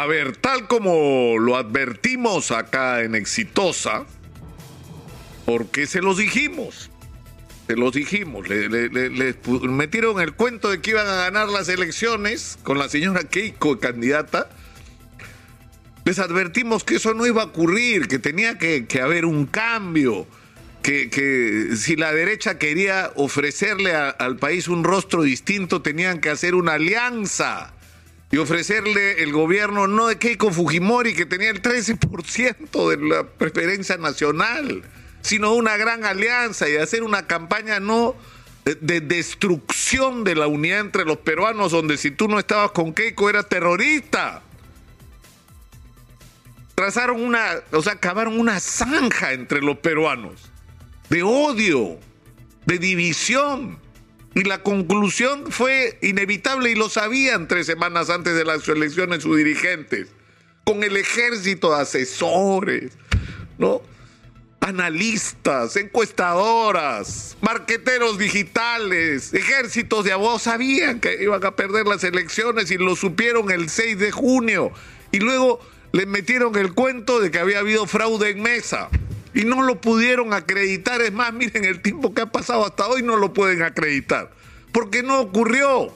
A ver, tal como lo advertimos acá en Exitosa, porque se los dijimos, se los dijimos, le, metieron el cuento de que iban a ganar las elecciones con la señora Keiko candidata. Les advertimos que eso no iba a ocurrir, que tenía que, haber un cambio, que, si la derecha quería ofrecerle al país un rostro distinto, tenían que hacer una alianza y ofrecerle el gobierno no de Keiko Fujimori, que tenía el 13% de la preferencia nacional, sino una gran alianza y hacer una campaña no de destrucción de la unidad entre los peruanos, donde si tú no estabas con Keiko era terrorista. Trazaron una, o sea, cavaron una zanja entre los peruanos de odio, de división. Y la conclusión fue inevitable y lo sabían tres semanas antes de las elecciones sus dirigentes, con el ejército de asesores, ¿no? Analistas, encuestadoras, marqueteros digitales, ejércitos de abogados sabían que iban a perder las elecciones y lo supieron el 6 de junio. Y luego les metieron el cuento de que había habido fraude en mesa y no lo pudieron acreditar. Es más, miren el tiempo que ha pasado hasta hoy no lo pueden acreditar, porque no ocurrió.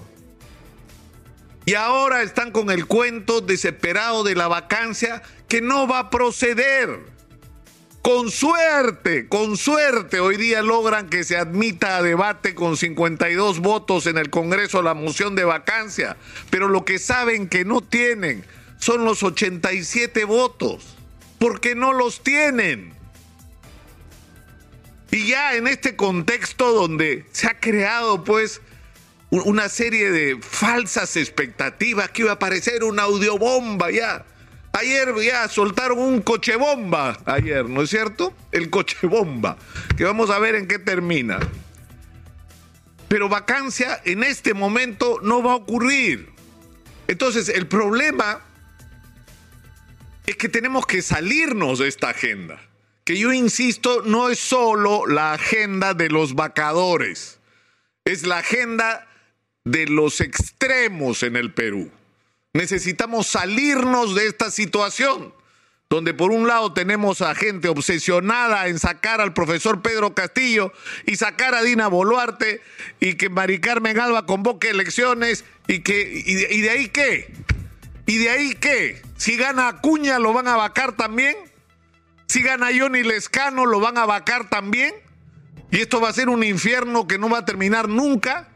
Y ahora están con el cuento desesperado de la vacancia que no va a proceder. Con suerte, con suerte, hoy día logran que se admita a debate con 52 votos en el Congreso la moción de vacancia, pero lo que saben que no tienen son los 87 votos, porque no los tienen. Y ya en este contexto donde se ha creado pues una serie de falsas expectativas que iba a aparecer una audiobomba ya. Ayer ya soltaron un coche bomba, ayer, ¿no es cierto? El coche bomba, que vamos a ver en qué termina. Pero vacancia en este momento no va a ocurrir. Entonces, el problema es que tenemos que salirnos de esta agenda que yo insisto, no es solo la agenda de los vacadores, es la agenda de los extremos en el Perú. Necesitamos salirnos de esta situación, donde por un lado tenemos a gente obsesionada en sacar al profesor Pedro Castillo y sacar a Dina Boluarte y que Mari Carmen Alba convoque elecciones y que y de, y de ahí qué? ¿Y de ahí qué? Si gana Acuña lo van a vacar también. Si gana Johnny Lescano, lo van a vacar también. Y esto va a ser un infierno que no va a terminar nunca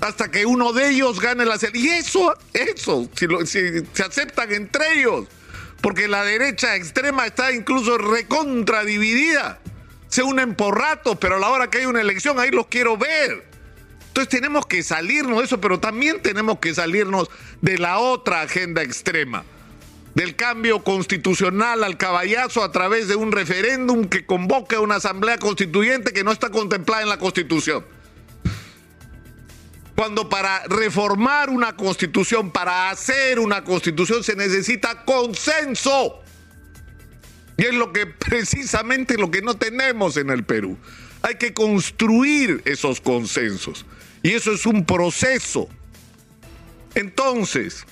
hasta que uno de ellos gane la Y eso, eso, si, si se aceptan entre ellos, porque la derecha extrema está incluso recontra dividida. Se unen por rato, pero a la hora que hay una elección, ahí los quiero ver. Entonces tenemos que salirnos de eso, pero también tenemos que salirnos de la otra agenda extrema del cambio constitucional al caballazo a través de un referéndum que convoque a una asamblea constituyente que no está contemplada en la Constitución. Cuando para reformar una constitución, para hacer una constitución se necesita consenso. Y es lo que precisamente lo que no tenemos en el Perú. Hay que construir esos consensos. Y eso es un proceso. Entonces,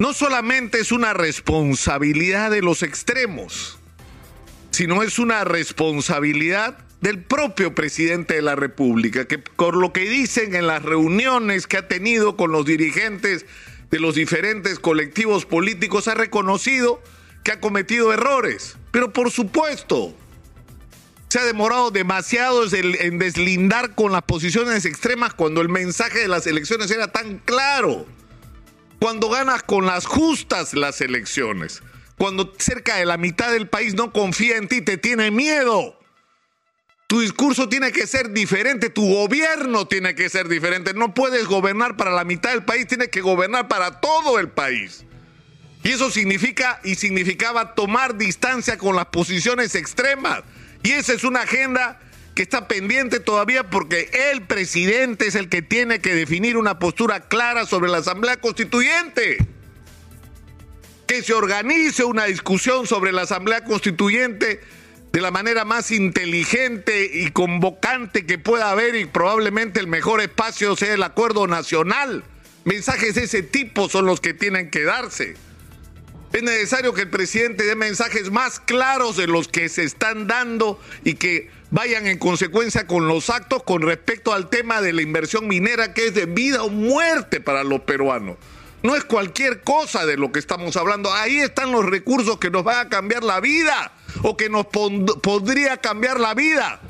no solamente es una responsabilidad de los extremos, sino es una responsabilidad del propio presidente de la República, que por lo que dicen en las reuniones que ha tenido con los dirigentes de los diferentes colectivos políticos, ha reconocido que ha cometido errores. Pero por supuesto, se ha demorado demasiado en deslindar con las posiciones extremas cuando el mensaje de las elecciones era tan claro cuando ganas con las justas las elecciones, cuando cerca de la mitad del país no confía en ti, te tiene miedo. Tu discurso tiene que ser diferente, tu gobierno tiene que ser diferente. No puedes gobernar para la mitad del país, tienes que gobernar para todo el país. Y eso significa y significaba tomar distancia con las posiciones extremas. Y esa es una agenda que está pendiente todavía porque el presidente es el que tiene que definir una postura clara sobre la Asamblea Constituyente. Que se organice una discusión sobre la Asamblea Constituyente de la manera más inteligente y convocante que pueda haber y probablemente el mejor espacio sea el acuerdo nacional Mensajes de ese tipo son los que tienen que darse. Es necesario que el presidente dé mensajes más claros de los que se están dando y que vayan en consecuencia con los actos con respecto al tema de la inversión minera que es de vida o muerte para los peruanos. No es cualquier cosa de lo que estamos hablando. Ahí están los recursos que nos van a cambiar la vida o que nos podría cambiar la vida.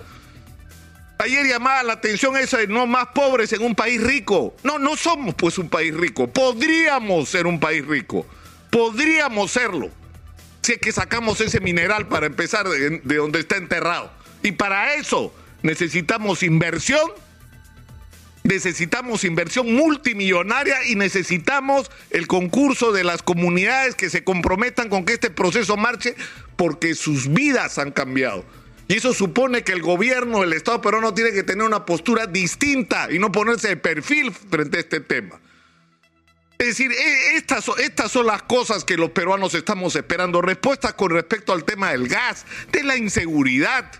Ayer llamaba la atención esa de no más pobres en un país rico. No, no somos pues un país rico. Podríamos ser un país rico. Podríamos serlo. Si es que sacamos ese mineral para empezar de, de donde está enterrado. Y para eso necesitamos inversión necesitamos inversión multimillonaria y necesitamos el concurso de las comunidades que se comprometan con que este proceso marche porque sus vidas han cambiado. Y eso supone que el gobierno, el Estado peruano tiene que tener una postura distinta y no ponerse de perfil frente a este tema. Es decir, e, estas, estas son las cosas que los peruanos estamos esperando. Respuestas con respecto al tema del gas, de la inseguridad,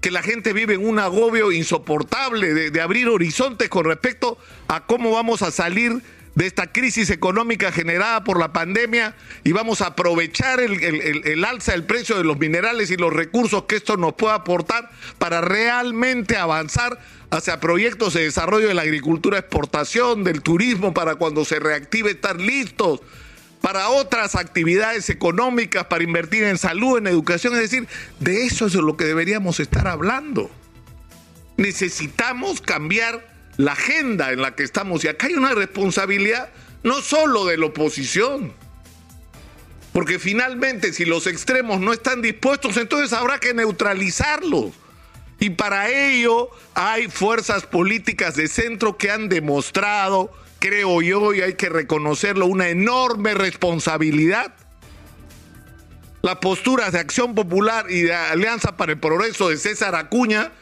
que la gente vive en un agobio insoportable de, abrir horizontes con respecto a cómo vamos a salir de esta crisis económica generada por la pandemia y vamos a aprovechar el, el, alza del precio de los minerales y los recursos que esto nos pueda aportar para realmente avanzar hacia proyectos de desarrollo de la agricultura, exportación, del turismo, para cuando se reactive estar listos para otras actividades económicas, para invertir en salud, en educación. Es decir, de eso es de lo que deberíamos estar hablando. Necesitamos cambiar la agenda en la que estamos y acá hay una responsabilidad no solo de la oposición. Porque finalmente si los extremos no están dispuestos, entonces habrá que neutralizarlos. Y para ello hay fuerzas políticas de centro que han demostrado creo yo, y hay que reconocerlo, una enorme responsabilidad. Las posturas de Acción Popular y de Alianza para el Progreso de César Acuña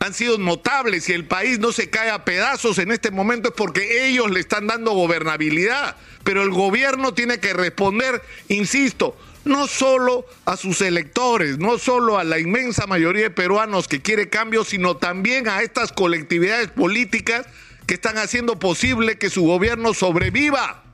han sido notables y el país no se cae a pedazos en este momento es porque ellos le están dando gobernabilidad. Pero el gobierno tiene que responder, insisto, no solo a sus electores, no solo a la inmensa mayoría de peruanos que quiere cambio, sino también a estas colectividades políticas que están haciendo posible que su gobierno sobreviva.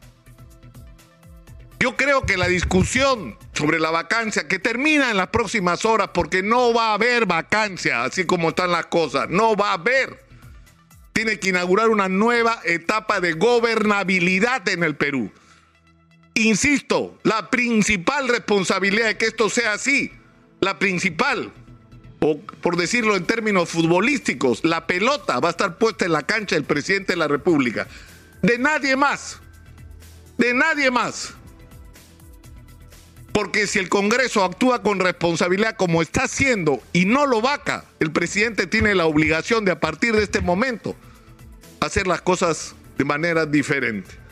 Yo creo que la discusión sobre la vacancia, que termina en las próximas horas, porque no va a haber vacancia, así como están las cosas, no va a haber. Tiene que inaugurar una nueva etapa de gobernabilidad en el Perú. Insisto, la principal responsabilidad de que esto sea así, la principal, o por decirlo en términos futbolísticos, la pelota va a estar puesta en la cancha del presidente de la República. De nadie más. De nadie más. Porque si el Congreso actúa con responsabilidad como está haciendo y no lo vaca, el presidente tiene la obligación de a partir de este momento hacer las cosas de manera diferente.